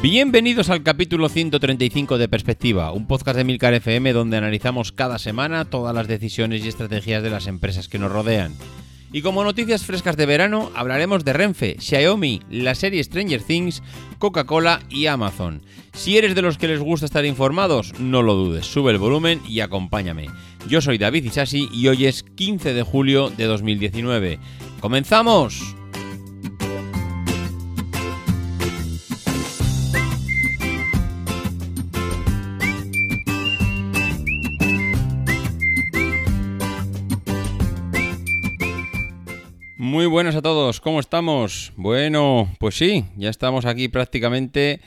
Bienvenidos al capítulo 135 de Perspectiva, un podcast de Milcar FM donde analizamos cada semana todas las decisiones y estrategias de las empresas que nos rodean. Y como noticias frescas de verano, hablaremos de Renfe, Xiaomi, la serie Stranger Things, Coca-Cola y Amazon. Si eres de los que les gusta estar informados, no lo dudes, sube el volumen y acompáñame. Yo soy David Isasi y hoy es 15 de julio de 2019. ¡Comenzamos! Buenas a todos, ¿cómo estamos? Bueno, pues sí, ya estamos aquí prácticamente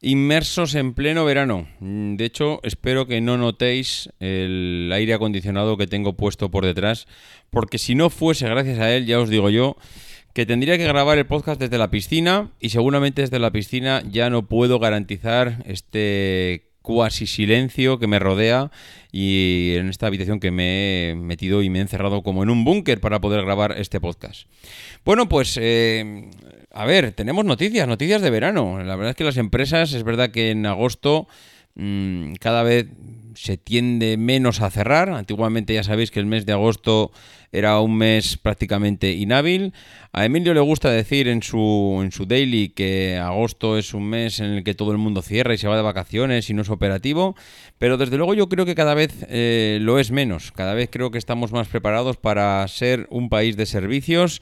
inmersos en pleno verano. Mm, de hecho, espero que no notéis el aire acondicionado que tengo puesto por detrás, porque si no fuese gracias a él, ya os digo yo, que tendría que grabar el podcast desde la piscina y seguramente desde la piscina ya no puedo garantizar este cuasi silencio que me rodea y en esta habitación que me he metido y me he encerrado como en un búnker para poder grabar este podcast. Bueno, pues eh, a ver, tenemos noticias, noticias de verano. La verdad es que las empresas, es verdad que en agosto mmm, cada vez se tiende menos a cerrar. Antiguamente ya sabéis que el mes de agosto era un mes prácticamente inhábil. A Emilio le gusta decir en su, en su daily que agosto es un mes en el que todo el mundo cierra y se va de vacaciones y no es operativo, pero desde luego yo creo que cada vez eh, lo es menos. Cada vez creo que estamos más preparados para ser un país de servicios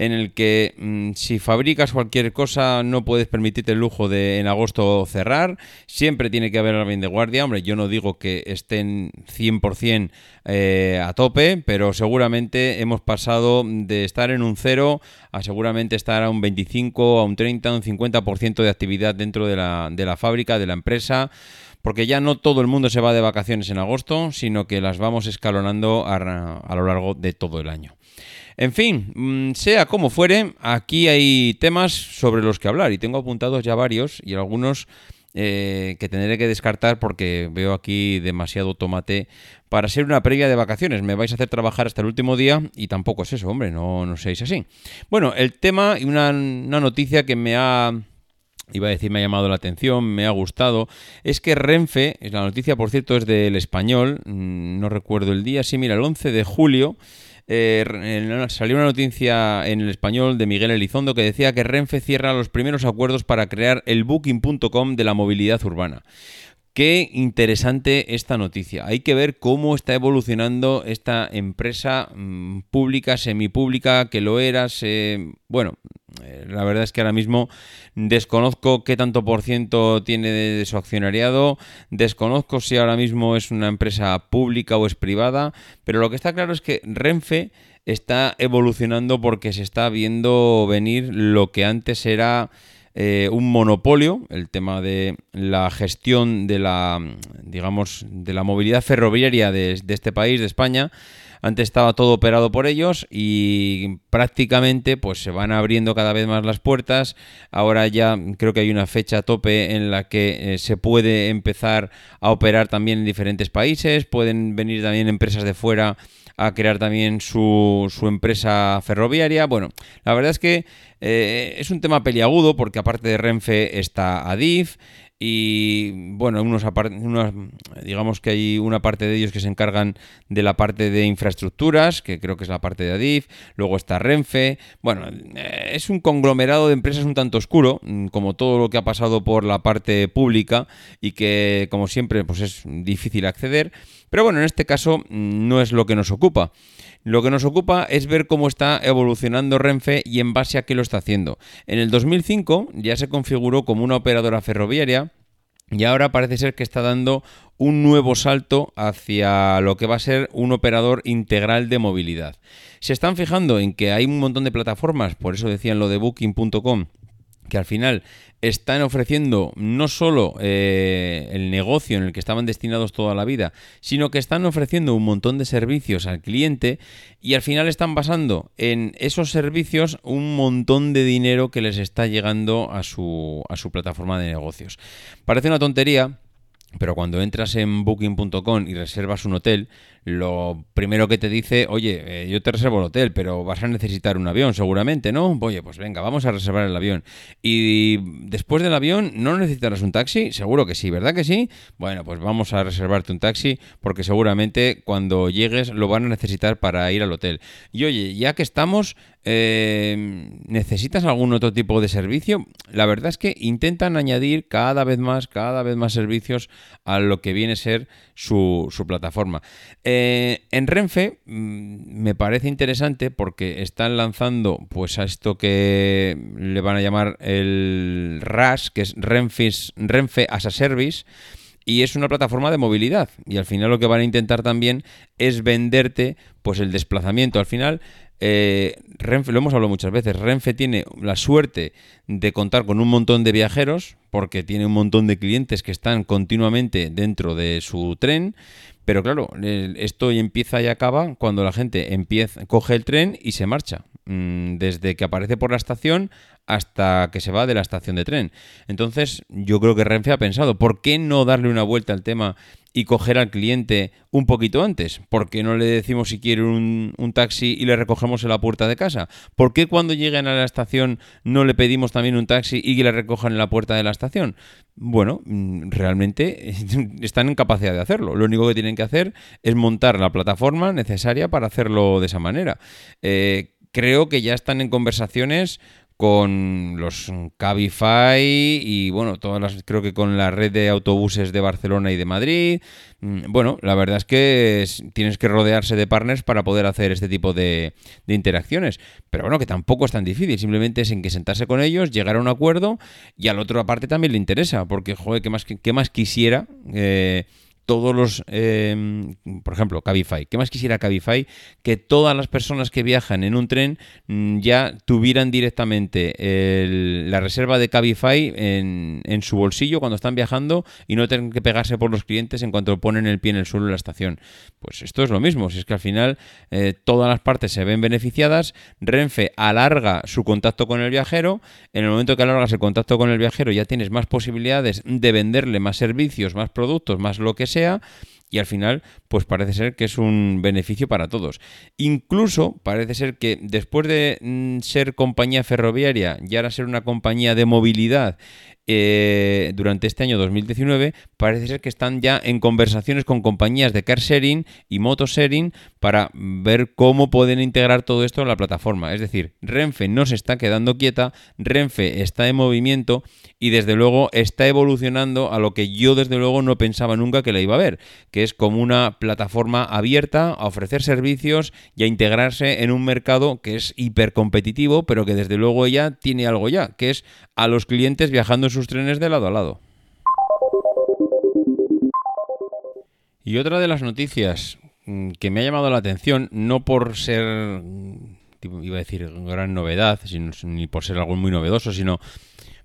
en el que mmm, si fabricas cualquier cosa no puedes permitirte el lujo de en agosto cerrar. Siempre tiene que haber alguien de guardia. Hombre, yo no digo que estén 100% eh, a tope, pero seguramente hemos pasado de estar en un cero a seguramente estar a un 25, a un 30, a un 50% de actividad dentro de la, de la fábrica, de la empresa porque ya no todo el mundo se va de vacaciones en agosto, sino que las vamos escalonando a, lo largo de todo el año. En fin, mm, sea como fuere, aquí hay temas sobre los que hablar y tengo apuntados ya varios y algunos eh, que tendré que descartar porque veo aquí demasiado tomate para ser una previa de vacaciones. Me vais a hacer trabajar hasta el último día y tampoco es eso, hombre, no, no seáis así. Bueno, el tema y una, noticia que me ha iba a decir me ha llamado la atención, me ha gustado, es que Renfe, la noticia por cierto es del español, mm, no recuerdo el día, sí, mira, el 11 de julio, eh, salió una noticia en el español de Miguel Elizondo que decía que Renfe cierra los primeros acuerdos para crear el booking.com de la movilidad urbana. Qué interesante esta noticia. Hay que ver cómo está evolucionando esta empresa mmm, pública, semipública, que lo era. Bueno, eh, la verdad es que ahora mismo desconozco qué tanto por ciento tiene de, su accionariado, desconozco si ahora mismo es una empresa pública o es privada, pero lo que está claro es que Renfe está evolucionando porque se está viendo venir lo que antes era eh, un monopolio, el tema de la gestión de la, digamos, de la movilidad ferroviaria de, este país, de España. Antes estaba todo operado por ellos y prácticamente pues se van abriendo cada vez más las puertas. Ahora ya creo que hay una fecha tope en la que eh, se puede empezar a operar también en diferentes países. Pueden venir también empresas de fuera a crear también su, su empresa ferroviaria. Bueno, la verdad es que eh, es un tema peliagudo porque aparte de Renfe está Adif y bueno, unos, digamos que hay una parte de ellos que se encargan de la parte de infraestructuras, que creo que es la parte de Adif, luego está Renfe, bueno, eh, es un conglomerado de empresas un tanto oscuro, mm, como todo lo que ha pasado por la parte pública y que como siempre pues es difícil acceder, pero bueno, en este caso mm, no es lo que nos ocupa. Lo que nos ocupa es ver cómo está evolucionando Renfe y en base a qué lo está haciendo. En el 2005 ya se configuró como una operadora ferroviaria y ahora parece ser que está dando un nuevo salto hacia lo que va a ser un operador integral de movilidad. Se están fijando en que hay un montón de plataformas, por eso decían lo de booking.com, que al final están ofreciendo no solo eh, el negocio en el que estaban destinados toda la vida, sino que están ofreciendo un montón de servicios al cliente y al final están basando en esos servicios un montón de dinero que les está llegando a su, a su plataforma de negocios. Parece una tontería, pero cuando entras en booking.com y reservas un hotel, lo primero que te dice, oye, eh, yo te reservo el hotel, pero vas a necesitar un avión seguramente, ¿no? Oye, pues venga, vamos a reservar el avión. Y después del avión, ¿no necesitarás un taxi? Seguro que sí, ¿verdad que sí? Bueno, pues vamos a reservarte un taxi porque seguramente cuando llegues lo van a necesitar para ir al hotel. Y oye, ya que estamos, eh, ¿necesitas algún otro tipo de servicio? La verdad es que intentan añadir cada vez más, cada vez más servicios a lo que viene a ser su, su plataforma. Eh, en Renfe mm, me parece interesante porque están lanzando pues a esto que le van a llamar el RAS, que es Renfe as a Service, y es una plataforma de movilidad. Y al final lo que van a intentar también es venderte pues el desplazamiento. Al final eh, Renfe, lo hemos hablado muchas veces, Renfe tiene la suerte de contar con un montón de viajeros, porque tiene un montón de clientes que están continuamente dentro de su tren, pero claro, esto empieza y acaba cuando la gente empieza, coge el tren y se marcha. Mm, desde que aparece por la estación hasta que se va de la estación de tren. Entonces, yo creo que Renfe ha pensado, ¿por qué no darle una vuelta al tema y coger al cliente un poquito antes? ¿Por qué no le decimos si quiere un, taxi y le recogemos en la puerta de casa? ¿Por qué cuando lleguen a la estación no le pedimos también un taxi y que le recojan en la puerta de la estación? Bueno, mm, realmente están en capacidad de hacerlo. Lo único que tienen que hacer es montar la plataforma necesaria para hacerlo de esa manera. Eh, creo que ya están en conversaciones con los Cabify y bueno, todas las creo que con la red de autobuses de Barcelona y de Madrid. Mm, bueno, la verdad es que tienes que rodearse de partners para poder hacer este tipo de, interacciones. Pero bueno, que tampoco es tan difícil, simplemente es en que sentarse con ellos, llegar a un acuerdo y al otro aparte también le interesa, porque joder, ¿qué más, qué más quisiera? Eh, todos los, em, por ejemplo, Cabify. ¿Qué más quisiera Cabify? Que todas las personas que viajan en un tren mm, ya tuvieran directamente la reserva de Cabify en, su bolsillo cuando están viajando y no tengan que pegarse por los clientes en cuanto ponen el pie en el suelo en la estación. Pues esto es lo mismo, si es que al final eh, todas las partes se ven beneficiadas, Renfe alarga su contacto con el viajero, en el momento que alargas el contacto con el viajero ya tienes más posibilidades de venderle más servicios, más productos, más lo que sea, y al final, pues parece ser que es un beneficio para todos. Incluso parece ser que después de mm, ser compañía ferroviaria y ahora ser una compañía de movilidad eh, durante este año 2019, parece ser que están ya en conversaciones con compañías de car sharing y moto sharing para ver cómo pueden integrar todo esto en la plataforma. Es decir, Renfe no se está quedando quieta, Renfe está en movimiento y desde luego está evolucionando a lo que yo desde luego no pensaba nunca que la iba a ver, que es como una plataforma abierta a ofrecer servicios y a integrarse en un mercado que es hipercompetitivo, pero que desde luego ella tiene algo ya, que es a los clientes viajando en sus trenes de lado a lado. Y otra de las noticias mm, que me ha llamado la atención, no por ser, mm, iba a decir, gran novedad, ni por ser algo muy novedoso, sino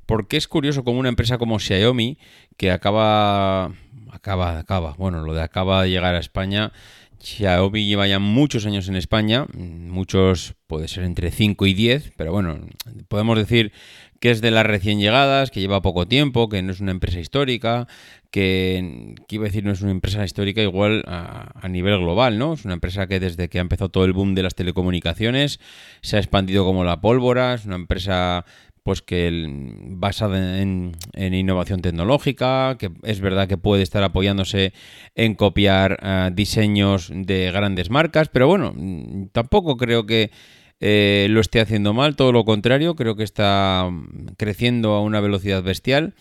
porque es curioso como una empresa como Xiaomi, que acaba, acaba, acaba, bueno, lo de acaba de llegar a España, Xiaomi lleva ya muchos años en España, muchos puede ser entre 5 y 10, pero bueno, podemos decir que es de las recién llegadas, que lleva poco tiempo, que no es una empresa histórica, que, iba a decir no es una empresa histórica igual a, nivel global, ¿no? Es una empresa que desde que ha empezado todo el boom de las telecomunicaciones se ha expandido como la pólvora, es una empresa pues que basada en, innovación tecnológica, que es verdad que puede estar apoyándose en copiar eh, diseños de grandes marcas, pero bueno, tampoco creo que eh, lo esté haciendo mal, todo lo contrario, creo que está creciendo a una velocidad bestial.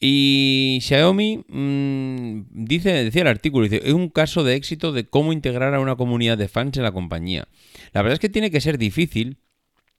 Y Xiaomi mm, dice, decía el artículo, dice, es un caso de éxito de cómo integrar a una comunidad de fans en la compañía. La verdad es que tiene que ser difícil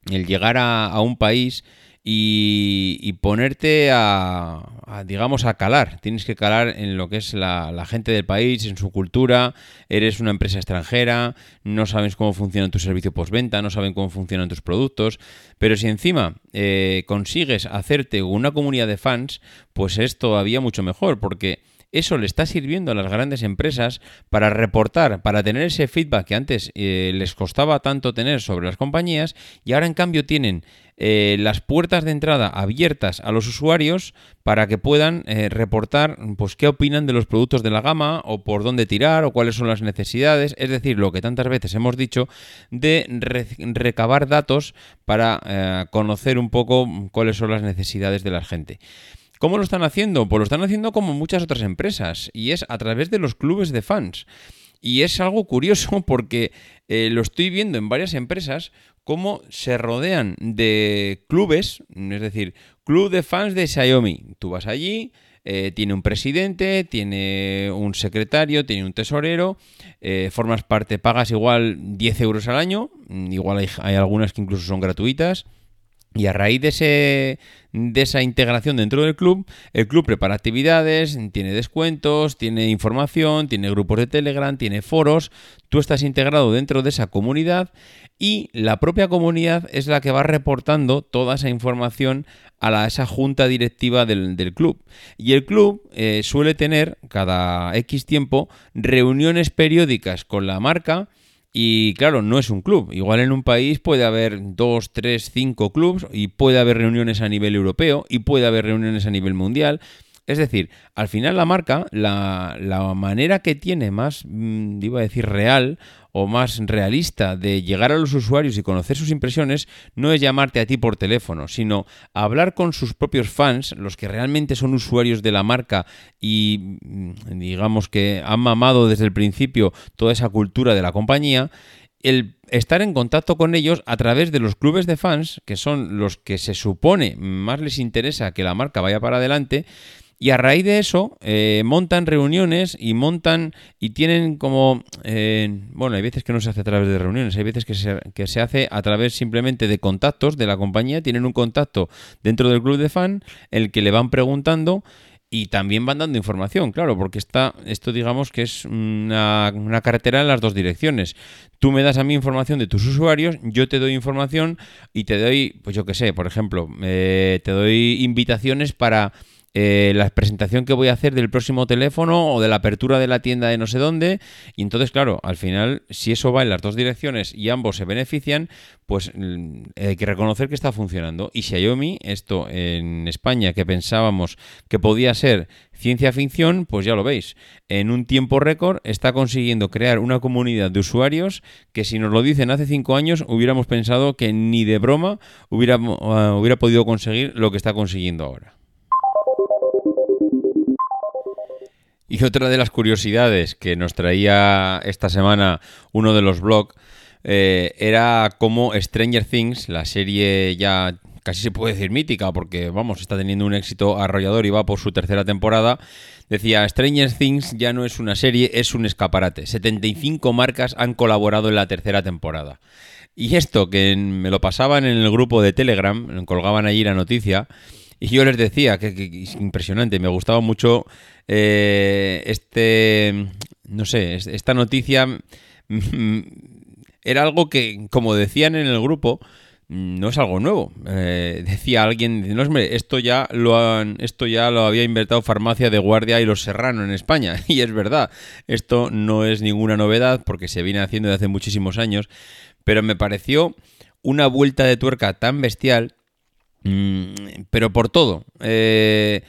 el llegar a, un país y, ponerte a, digamos, a calar. Tienes que calar en lo que es la, gente del país, en su cultura. Eres una empresa extranjera, no sabes cómo funciona tu servicio postventa, no saben cómo funcionan tus productos. Pero si encima eh, consigues hacerte una comunidad de fans, pues es todavía mucho mejor, porque eso le está sirviendo a las grandes empresas para reportar, para tener ese feedback que antes eh, les costaba tanto tener sobre las compañías y ahora en cambio tienen eh, las puertas de entrada abiertas a los usuarios para que puedan eh, reportar pues qué opinan de los productos de la gama o por dónde tirar o cuáles son las necesidades, es decir, lo que tantas veces hemos dicho de recabar datos para conocer un poco cuáles son las necesidades de la gente. ¿Cómo lo están haciendo? Pues lo están haciendo como muchas otras empresas y es a través de los clubes de fans. Y es algo curioso porque eh, lo estoy viendo en varias empresas cómo se rodean de clubes, es decir, club de fans de Xiaomi. Tú vas allí, eh, tiene un presidente, tiene un secretario, tiene un tesorero, eh, formas parte, pagas igual 10 euros al año, igual hay, hay algunas que incluso son gratuitas. Y a raíz de, ese, de esa integración dentro del club, el club prepara actividades, tiene descuentos, tiene información, tiene grupos de Telegram, tiene foros. Tú estás integrado dentro de esa comunidad y la propia comunidad es la que va reportando toda esa información a la, esa junta directiva del, club. Y el club eh, suele tener cada X tiempo reuniones periódicas con la marca y claro, no es un club. Igual en un país puede haber dos, tres, cinco clubs y puede haber reuniones a nivel europeo y puede haber reuniones a nivel mundial. Es decir, al final la marca, la, la manera que tiene más, mm, iba a decir, real o más realista de llegar a los usuarios y conocer sus impresiones no es llamarte a ti por teléfono, sino hablar con sus propios fans, los que realmente son usuarios de la marca y mm, digamos que han mamado desde el principio toda esa cultura de la compañía, el estar en contacto con ellos a través de los clubes de fans, que son los que se supone más les interesa que la marca vaya para adelante, y a raíz de eso, eh, montan reuniones y montan y tienen como... Eh, bueno, hay veces que no se hace a través de reuniones, hay veces que se, que se hace a través simplemente de contactos de la compañía. Tienen un contacto dentro del club de fan, el que le van preguntando y también van dando información, claro, porque está, esto digamos que es una, una, carretera en las dos direcciones. Tú me das a mí información de tus usuarios, yo te doy información y te doy, pues yo qué sé, por ejemplo, eh, te doy invitaciones para eh, la presentación que voy a hacer del próximo teléfono o de la apertura de la tienda de no sé dónde. Y entonces, claro, al final, si eso va en las dos direcciones y ambos se benefician, pues mm, hay que reconocer que está funcionando. Y Xiaomi, esto en España que pensábamos que podía ser ciencia ficción, pues ya lo veis. En un tiempo récord está consiguiendo crear una comunidad de usuarios que si nos lo dicen hace cinco años hubiéramos pensado que ni de broma hubiera, uh, hubiera podido conseguir lo que está consiguiendo ahora. Y otra de las curiosidades que nos traía esta semana uno de los blogs eh, era cómo Stranger Things, la serie ya casi se puede decir mítica, porque vamos, está teniendo un éxito arrollador y va por su tercera temporada. Decía, Stranger Things ya no es una serie, es un escaparate. 75 marcas han colaborado en la tercera temporada. Y esto, que me lo pasaban en el grupo de Telegram, colgaban allí la noticia, y yo les decía que, es impresionante, me gustaba mucho eh, este, no sé, esta noticia era algo que, como decían en el grupo, no es algo nuevo. Eh, decía alguien, no, hombre, esto ya lo han, esto ya lo había inventado Farmacia de Guardia y los Serrano en España. Y es verdad, esto no es ninguna novedad porque se viene haciendo desde hace muchísimos años, pero me pareció una vuelta de tuerca tan bestial Mm, pero por todo. Eh,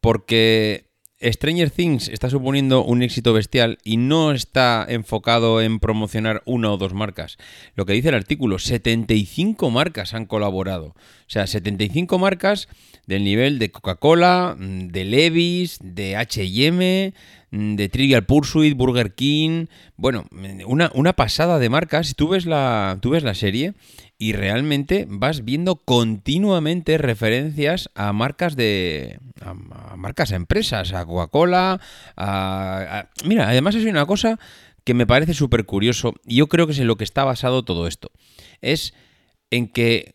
porque Stranger Things está suponiendo un éxito bestial y no está enfocado en promocionar una o dos marcas. Lo que dice el artículo, 75 marcas han colaborado. O sea, 75 marcas del nivel de Coca-Cola, de Levis, de HM, de Trivial Pursuit, Burger King. Bueno, una, una pasada de marcas. Tú ves la, tú ves la serie y realmente vas viendo continuamente referencias a marcas de a, marcas a empresas, a Coca-Cola, a, mira, además es una cosa que me parece súper curioso y yo creo que es en lo que está basado todo esto. Es en que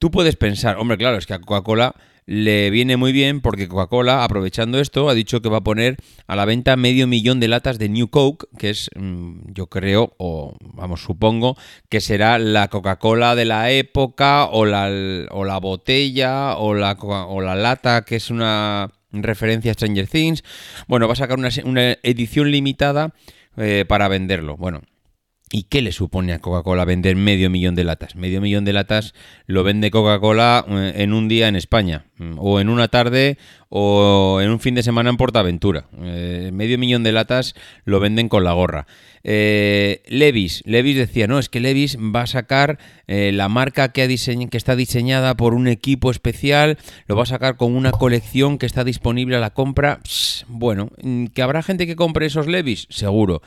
Tú puedes pensar, hombre, claro, es que a Coca-Cola le viene muy bien porque Coca-Cola, aprovechando esto, ha dicho que va a poner a la venta medio millón de latas de New Coke, que es, mm, yo creo, o vamos, supongo, que será la Coca-Cola de la época, o la, o la botella, o la, o la lata, que es una referencia a Stranger Things. Bueno, va a sacar una, edición limitada eh, para venderlo. Bueno, ¿Y qué le supone a Coca-Cola vender medio millón de latas? Medio millón de latas lo vende Coca-Cola eh, en un día en España, mm, o en una tarde, o en un fin de semana en Portaventura. Eh, medio millón de latas lo venden con la gorra. Eh, Levis, Levis decía, no, es que Levis va a sacar la marca que, ha que está diseñada por un equipo especial, lo va a sacar con una colección que está disponible a la compra. bueno, mm, ¿que habrá gente que compre esos Levis? Seguro.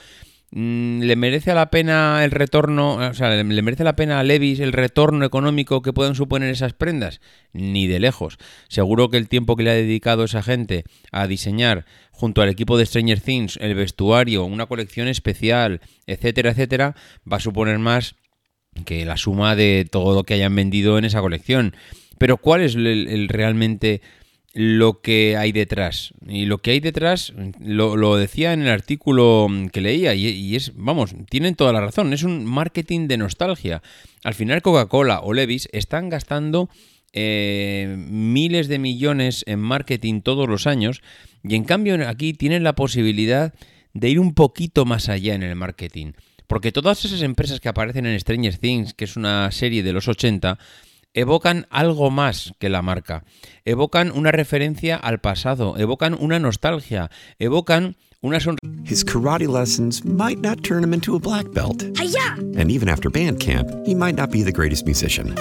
Mm, ¿Le merece la pena el retorno, o sea, le merece la pena a Levis el retorno económico que puedan suponer esas prendas? Ni de lejos. Seguro que el tiempo que le ha dedicado esa gente a diseñar junto al equipo de Stranger Things el vestuario, una colección especial, etcétera, etcétera, va a suponer más que la suma de todo lo que hayan vendido en esa colección. Pero ¿cuál es el realmente lo que hay detrás. Y lo que hay detrás, lo, decía en el artículo que leía, y, es, vamos, tienen toda la razón, es un marketing de nostalgia. Al final Coca-Cola o Levis están gastando eh, miles de millones en marketing todos los años, y en cambio aquí tienen la posibilidad de ir un poquito más allá en el marketing. Porque todas esas empresas que aparecen en Stranger Things, que es una serie de los 80, evocan algo más que la marca. Evocan una referencia al pasado, evocan una nostalgia, evocan una sonrisa. His karate lessons might not turn him into a black belt. Hi-ya! And even after band camp, he might not be the greatest musician.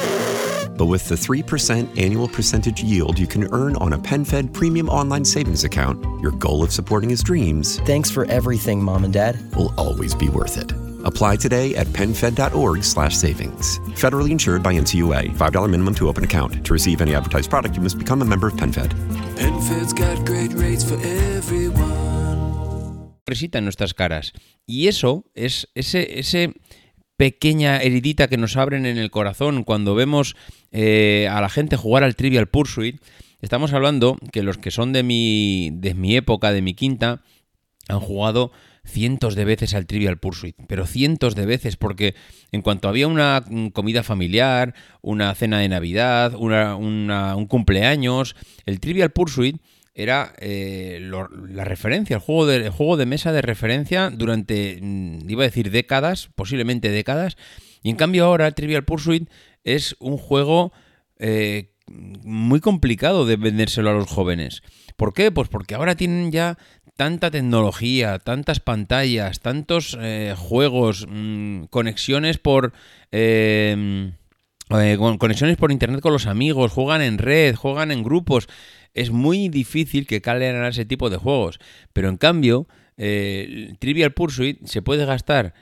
But with the 3% annual percentage yield you can earn on a PenFed premium online savings account, your goal of supporting his dreams. Thanks for everything, Mom and Dad. Will always be worth it. Apply today at PenFed.org slash savings. Federally insured by NCUA. $5 minimum to open account. To receive any advertised product, you must become a member of PenFed. PenFed's got great rates for everyone. en nuestras caras. Y eso es ese, ese pequeña heridita que nos abren en el corazón cuando vemos eh, a la gente jugar al Trivial Pursuit. Estamos hablando que los que son de mi, de mi época, de mi quinta, han jugado cientos de veces al Trivial Pursuit, pero cientos de veces, porque en cuanto había una comida familiar, una cena de Navidad, un cumpleaños, el Trivial Pursuit era eh, la referencia, el juego, de, juego de mesa de referencia durante, mm, iba a decir décadas, posiblemente décadas, y en cambio ahora el Trivial Pursuit es un juego eh, muy complicado de vendérselo a los jóvenes. ¿Por qué? Pues porque ahora tienen ya tanta tecnología, tantas pantallas, tantos eh, juegos, mm, conexiones por... Eh, eh, conexiones por internet con los amigos, juegan en red, juegan en grupos. Es muy difícil que calen a ese tipo de juegos. Pero en cambio, Trivial Pursuit se puede gastar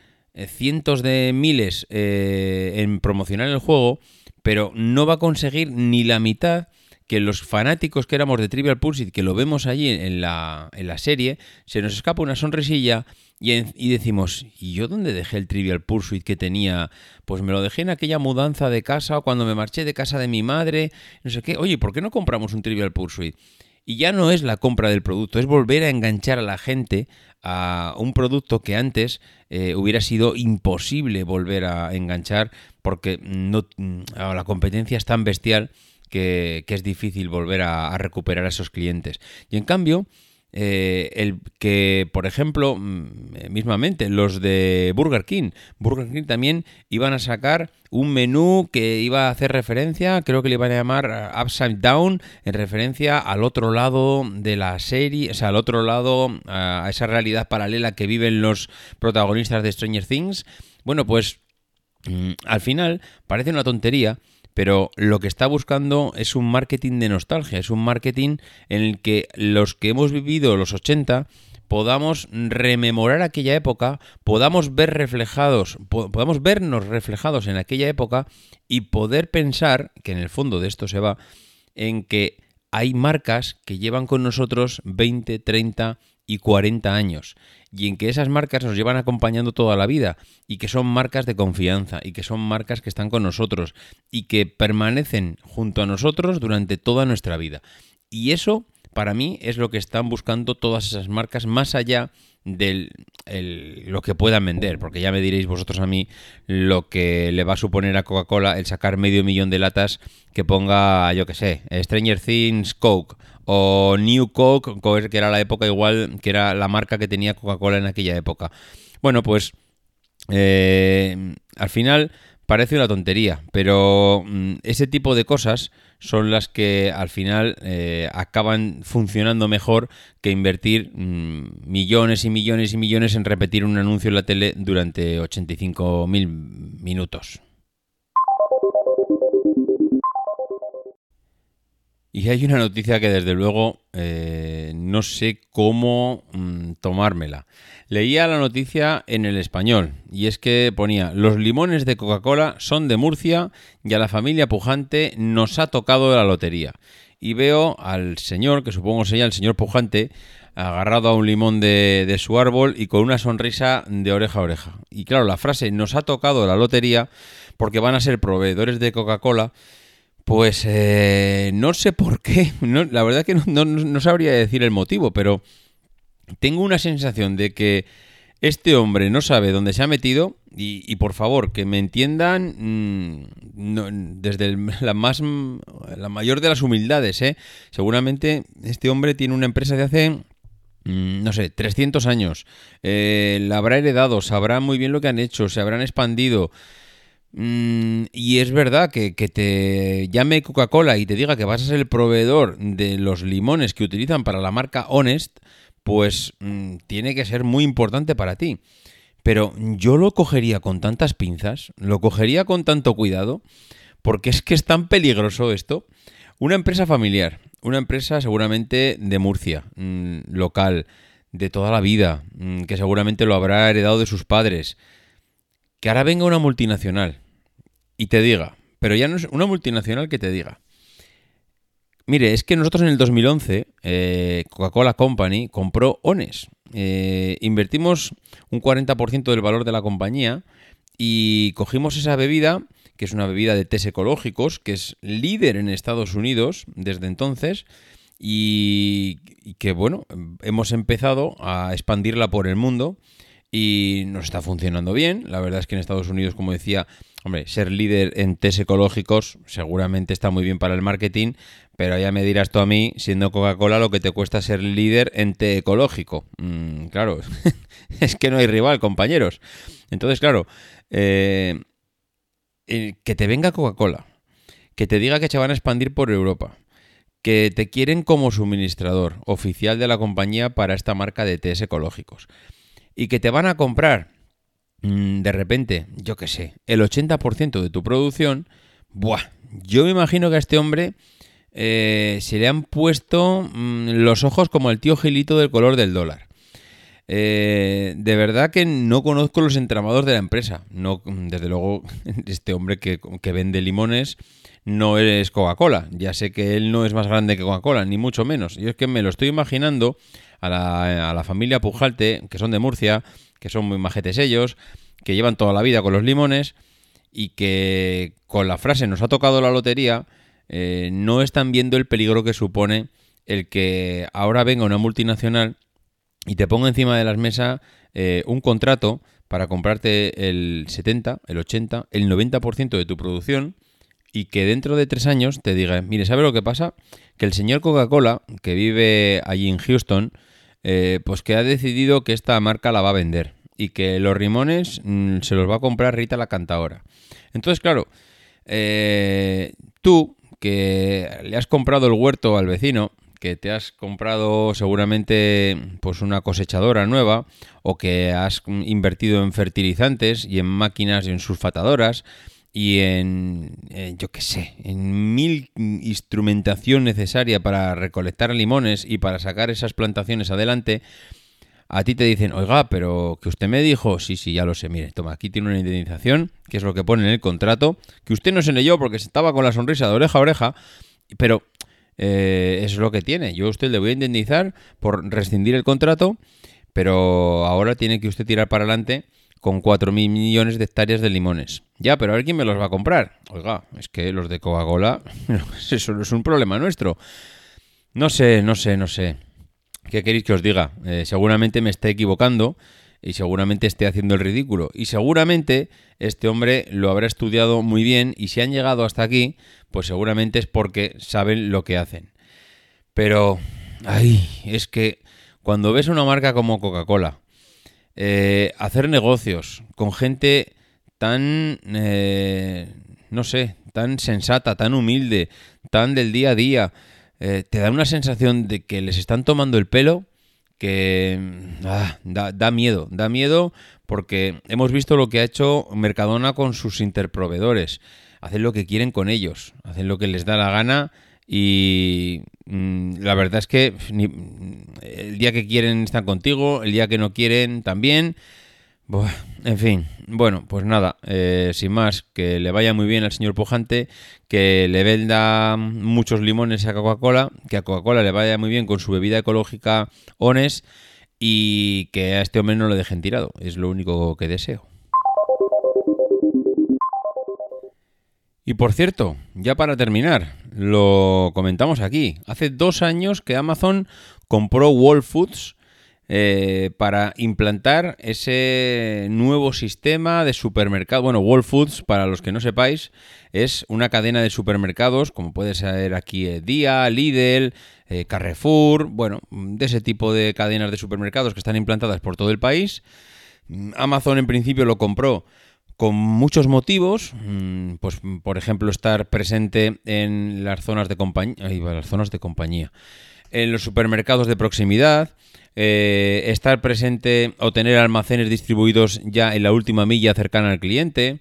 cientos de miles en promocionar el juego, pero no va a conseguir ni la mitad que los fanáticos que éramos de Trivial Pursuit, que lo vemos allí en la, en la serie, se nos escapa una sonrisilla y, decimos, ¿y yo dónde dejé el Trivial Pursuit que tenía? Pues me lo dejé en aquella mudanza de casa o cuando me marché de casa de mi madre, no sé qué. Oye, ¿por qué no compramos un Trivial Pursuit? Y ya no es la compra del producto, es volver a enganchar a la gente a un producto que antes eh, hubiera sido imposible volver a enganchar porque no, la competencia es tan bestial que, es difícil volver a, recuperar a esos clientes. Y en cambio, eh, el que, por ejemplo, mm, mismamente los de Burger King, Burger King también iban a sacar un menú que iba a hacer referencia, creo que le iban a llamar uh, Upside Down, en referencia al otro lado de la serie, o sea, al otro lado, uh, a esa realidad paralela que viven los protagonistas de Stranger Things. Bueno, pues mm, al final parece una tontería, pero lo que está buscando es un marketing de nostalgia, es un marketing en el que los que hemos vivido los 80 podamos rememorar aquella época, podamos ver reflejados, podamos vernos reflejados en aquella época y poder pensar, que en el fondo de esto se va, en que hay marcas que llevan con nosotros 20, 30 y 40 años y en que esas marcas nos llevan acompañando toda la vida y que son marcas de confianza y que son marcas que están con nosotros y que permanecen junto a nosotros durante toda nuestra vida. Y eso para mí es lo que están buscando todas esas marcas más allá de lo que puedan vender, porque ya me diréis vosotros a mí lo que le va a suponer a Coca-Cola el sacar medio millón de latas que ponga, yo que sé, Stranger Things Coke o New Coke, que era la época igual, que era la marca que tenía Coca-Cola en aquella época. Bueno, pues eh, al final parece una tontería, pero mm, ese tipo de cosas son las que al final eh, acaban funcionando mejor que invertir mm, millones y millones y millones en repetir un anuncio en la tele durante 85.000 minutos. Y hay una noticia que desde luego eh, no sé cómo mm, tomármela. Leía la noticia en el español y es que ponía, los limones de Coca-Cola son de Murcia y a la familia Pujante nos ha tocado la lotería. Y veo al señor, que supongo sería el señor Pujante, agarrado a un limón de, de su árbol y con una sonrisa de oreja a oreja. Y claro, la frase nos ha tocado la lotería porque van a ser proveedores de Coca-Cola. Pues eh, no sé por qué, la verdad que no, sabría decir el motivo, pero tengo una sensación de que este hombre no sabe dónde se ha metido y, por favor, que me entiendan mm, desde la, más, la mayor de las humildades. ¿eh? Seguramente este hombre tiene una empresa de hace mm, no sé, 300 años. Eh, la habrá heredado, sabrá muy bien lo que han hecho, se habrán expandido. Mm, y es verdad que, que te llame Coca-Cola y te diga que vas a ser el proveedor de los limones que utilizan para la marca Honest, pues mm, tiene que ser muy importante para ti. Pero yo lo cogería con tantas pinzas, lo cogería con tanto cuidado, porque es que es tan peligroso esto. Una empresa familiar, una empresa seguramente de Murcia, mm, local, de toda la vida, que seguramente lo habrá heredado de sus padres, que ahora venga una multinacional y te diga, pero ya no es una multinacional que te diga, Mire, es que nosotros en el 2011, eh, Coca-Cola Company compró ONES. Eh, invertimos un 40% del valor de la compañía y cogimos esa bebida, que es una bebida de tés ecológicos, que es líder en Estados Unidos desde entonces, y, y que bueno, hemos empezado a expandirla por el mundo y nos está funcionando bien. La verdad es que en Estados Unidos, como decía, hombre, ser líder en test ecológicos seguramente está muy bien para el marketing, pero ya me dirás tú a mí, siendo Coca-Cola, lo que te cuesta ser líder en té ecológico. Mm, claro, es que no hay rival, compañeros. Entonces, claro, eh, que te venga Coca-Cola, que te diga que se van a expandir por Europa, que te quieren como suministrador oficial de la compañía para esta marca de tés ecológicos y que te van a comprar mm, de repente, yo qué sé, el 80% de tu producción, buah, yo me imagino que a este hombre eh, se le han puesto mm, los ojos como el tío Gilito del color del dólar. Eh, de verdad que no conozco los entramados de la empresa. No, desde luego, este hombre que, que vende limones no es Coca-Cola. Ya sé que él no es más grande que Coca-Cola, ni mucho menos. Y es que me lo estoy imaginando a la, familia Pujalte, que son de Murcia, que son muy majetes ellos, que llevan toda la vida con los limones y que con la frase nos ha tocado la lotería, eh, no están viendo el peligro que supone el que ahora venga una multinacional y te ponga encima de las mesas eh, un contrato para comprarte el 70, el 80, el 90% de tu producción y que dentro de tres años te diga, mire, ¿sabe lo que pasa? Que el señor Coca-Cola, que vive allí en Houston, eh, pues que ha decidido que esta marca la va a vender y que los rimones mm, se los va a comprar Rita la cantadora. Entonces, claro, eh, tú que le has comprado el huerto al vecino, que te has comprado seguramente pues una cosechadora nueva o que has invertido en fertilizantes y en máquinas y en sulfatadoras y en, yo qué sé, en mil instrumentación necesaria para recolectar limones y para sacar esas plantaciones adelante, a ti te dicen, oiga, pero que usted me dijo, sí, sí, ya lo sé, mire, toma, aquí tiene una indemnización, que es lo que pone en el contrato, que usted no se leyó porque estaba con la sonrisa de oreja a oreja, pero eh, es lo que tiene. Yo a usted le voy a indemnizar por rescindir el contrato, pero ahora tiene que usted tirar para adelante con 4.000 millones de hectáreas de limones. Ya, pero a ver quién me los va a comprar. Oiga, es que los de Coca-Cola, eso no es un problema nuestro. No sé, no sé, no sé. ¿Qué queréis que os diga? Eh, seguramente me esté equivocando y seguramente esté haciendo el ridículo. Y seguramente este hombre lo habrá estudiado muy bien y si han llegado hasta aquí, pues seguramente es porque saben lo que hacen. Pero, ay, es que cuando ves una marca como Coca-Cola, eh, hacer negocios con gente tan, eh, no sé, tan sensata, tan humilde, tan del día a día, eh, te da una sensación de que les están tomando el pelo que ah, da, miedo, da miedo porque hemos visto lo que ha hecho Mercadona con sus interproveedores. Hacen lo que quieren con ellos, hacen lo que les da la gana y mm, la verdad es que el día que quieren están contigo, el día que no quieren también. en fin, bueno, pues nada, eh, sin más, que le vaya muy bien al señor Pujante, que le venda muchos limones a Coca-Cola, que a Coca-Cola le vaya muy bien con su bebida ecológica Ones y que a este hombre no lo dejen tirado, es lo único que deseo. Y por cierto, ya para terminar, lo comentamos aquí, hace dos años que Amazon compró Whole Foods, eh, para implantar ese nuevo sistema de supermercado. Bueno, Whole Foods, para los que no sepáis, es una cadena de supermercados, como puede ser aquí eh, Día, Lidl, eh, Carrefour, bueno, de ese tipo de cadenas de supermercados que están implantadas por todo el país. Amazon en principio lo compró con muchos motivos, mm, pues por ejemplo estar presente en las zonas de compañía, las zonas de compañía, en los supermercados de proximidad, eh, estar presente o tener almacenes distribuidos ya en la última milla cercana al cliente,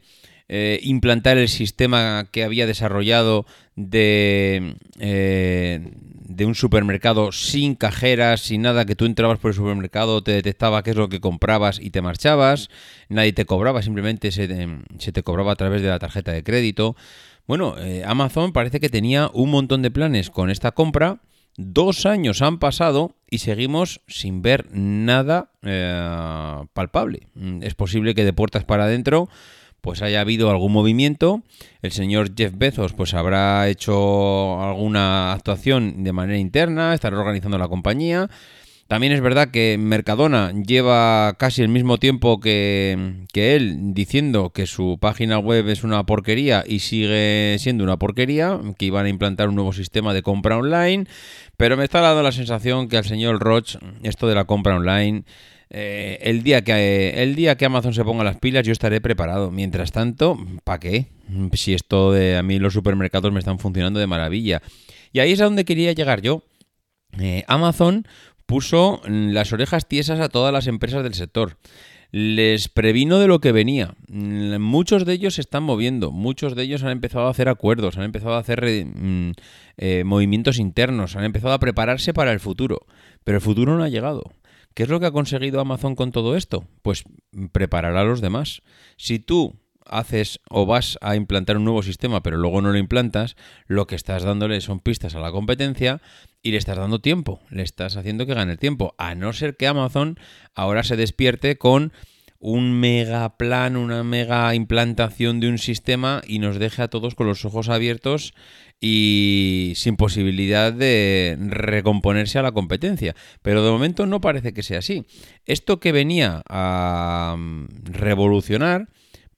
eh, implantar el sistema que había desarrollado de, eh, de un supermercado sin cajeras, sin nada, que tú entrabas por el supermercado, te detectaba qué es lo que comprabas y te marchabas, nadie te cobraba, simplemente se, se te cobraba a través de la tarjeta de crédito. Bueno, Amazon parece que tenía un montón de planes con esta compra Dos años han pasado y seguimos sin ver nada eh, palpable. Mm, es posible que de puertas para adentro pues haya habido algún movimiento. El señor Jeff Bezos pues habrá hecho alguna actuación de manera interna, estará organizando la compañía. También es verdad que Mercadona lleva casi el mismo tiempo que, que, él diciendo que su página web es una porquería y sigue siendo una porquería, que iban a implantar un nuevo sistema de compra online, pero me está dando la sensación que al señor Roach esto de la compra online... Eh, el, día que, el día que Amazon se ponga las pilas yo estaré preparado. Mientras tanto, ¿para qué? Si esto de a mí los supermercados me están funcionando de maravilla. Y ahí es a donde quería llegar yo. Eh, Amazon puso las orejas tiesas a todas las empresas del sector. Les previno de lo que venía. Muchos de ellos se están moviendo, muchos de ellos han empezado a hacer acuerdos, han empezado a hacer mm, eh, movimientos internos, han empezado a prepararse para el futuro. Pero el futuro no ha llegado. ¿Qué es lo que ha conseguido Amazon con todo esto? Pues preparar a los demás. Si tú haces o vas a implantar un nuevo sistema pero luego no lo implantas, lo que estás dándole son pistas a la competencia y le estás dando tiempo, le estás haciendo que gane el tiempo, a no ser que Amazon ahora se despierte con un mega plan, una mega implantación de un sistema y nos deje a todos con los ojos abiertos y sin posibilidad de recomponerse a la competencia. Pero de momento no parece que sea así. Esto que venía a mm, revolucionar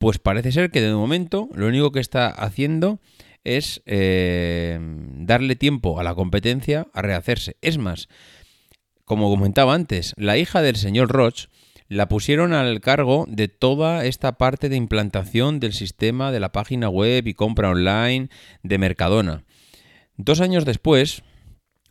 pues parece ser que de momento lo único que está haciendo es eh, darle tiempo a la competencia a rehacerse. Es más, como comentaba antes, la hija del señor Roche la pusieron al cargo de toda esta parte de implantación del sistema de la página web y compra online de Mercadona. Dos años después,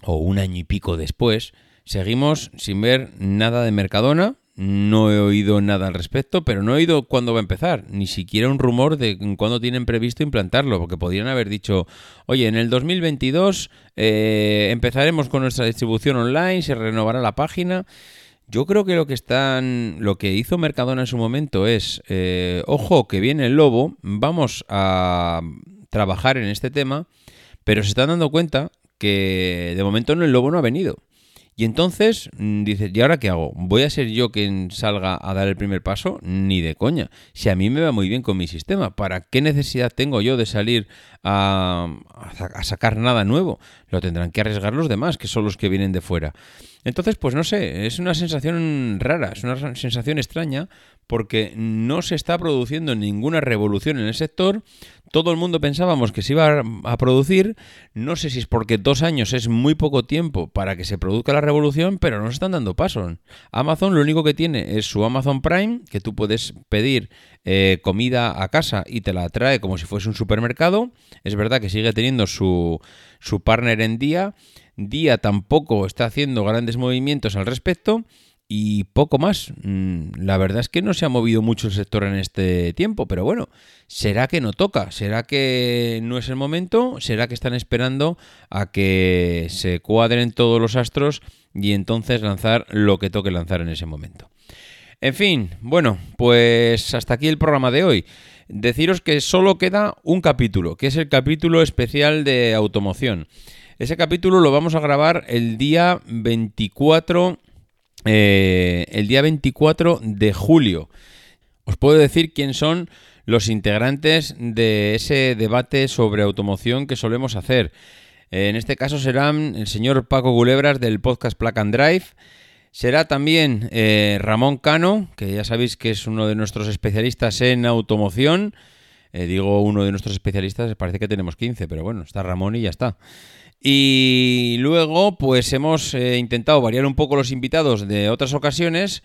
o un año y pico después, seguimos sin ver nada de Mercadona no he oído nada al respecto, pero no he oído cuándo va a empezar, ni siquiera un rumor de cuándo tienen previsto implantarlo, porque podrían haber dicho, oye, en el 2022 eh, empezaremos con nuestra distribución online, se renovará la página. Yo creo que lo que están, lo que hizo Mercadona en su momento es, eh, ojo, que viene el lobo, vamos a trabajar en este tema, pero se están dando cuenta que de momento el lobo no ha venido. Y entonces mm, dices, ¿y ahora qué hago? ¿Voy a ser yo quien salga a dar el primer paso? Ni de coña. Si a mí me va muy bien con mi sistema, ¿para qué necesidad tengo yo de salir a, a sacar nada nuevo? Lo tendrán que arriesgar los demás, que son los que vienen de fuera. Entonces, pues no sé, es una sensación rara, es una sensación extraña porque no se está produciendo ninguna revolución en el sector. Todo el mundo pensábamos que se iba a producir. No sé si es porque dos años es muy poco tiempo para que se produzca la revolución, pero no se están dando pasos. Amazon lo único que tiene es su Amazon Prime, que tú puedes pedir eh, comida a casa y te la trae como si fuese un supermercado. Es verdad que sigue teniendo su, su partner en día. Día tampoco está haciendo grandes movimientos al respecto y poco más. Mm, la verdad es que no se ha movido mucho el sector en este tiempo, pero bueno, ¿será que no toca? ¿Será que no es el momento? ¿Será que están esperando a que se cuadren todos los astros y entonces lanzar lo que toque lanzar en ese momento? En fin, bueno, pues hasta aquí el programa de hoy. Deciros que solo queda un capítulo, que es el capítulo especial de automoción. Ese capítulo lo vamos a grabar el día 24, eh, el día 24 de julio. Os puedo decir quién son los integrantes de ese debate sobre automoción que solemos hacer. En este caso serán el señor Paco Gulebras del podcast Plug and Drive. Será también eh, Ramón Cano, que ya sabéis que es uno de nuestros especialistas en automoción. Eh, digo uno de nuestros especialistas, parece que tenemos 15, pero bueno, está Ramón y ya está. Y luego, pues hemos eh, intentado variar un poco los invitados de otras ocasiones.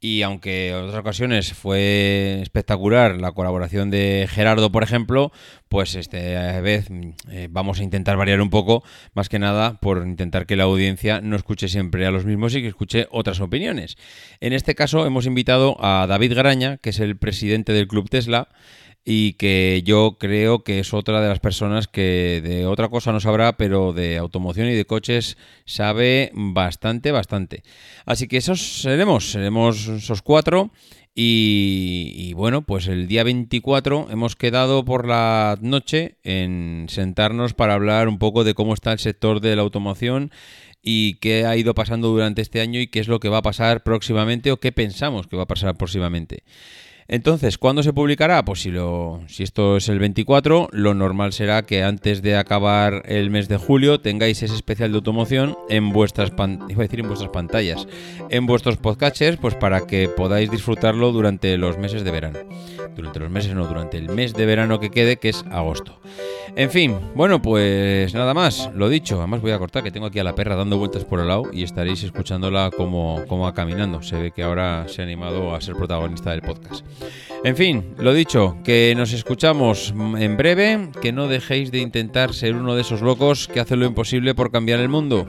Y aunque en otras ocasiones fue espectacular la colaboración de Gerardo, por ejemplo, pues esta vez eh, vamos a intentar variar un poco, más que nada por intentar que la audiencia no escuche siempre a los mismos y que escuche otras opiniones. En este caso hemos invitado a David Garaña, que es el presidente del Club Tesla y que yo creo que es otra de las personas que de otra cosa no sabrá, pero de automoción y de coches sabe bastante, bastante. Así que esos seremos, seremos esos cuatro. Y, bueno, pues el día 24 hemos quedado por la noche en sentarnos para hablar un poco de cómo está el sector de la automoción y qué ha ido pasando durante este año y qué es lo que va a pasar próximamente o qué pensamos que va a pasar próximamente. Entonces, ¿cuándo se publicará? Pues si, lo, si esto es el 24, lo normal será que antes de acabar el mes de julio tengáis ese especial de automoción en vuestras, iba a decir en vuestras pantallas, en vuestros podcatchers, pues para que podáis disfrutarlo durante los meses de verano. Durante los meses, no, durante el mes de verano que quede, que es agosto. En fin, bueno, pues nada más, lo dicho. Además voy a cortar que tengo aquí a la perra dando vueltas por el lado y estaréis escuchándola como, como va caminando. Se ve que ahora se ha animado a ser protagonista del podcast. En fin, lo dicho, que nos escuchamos en breve, que no dejéis de intentar ser uno de esos locos que hacen lo imposible por cambiar el mundo.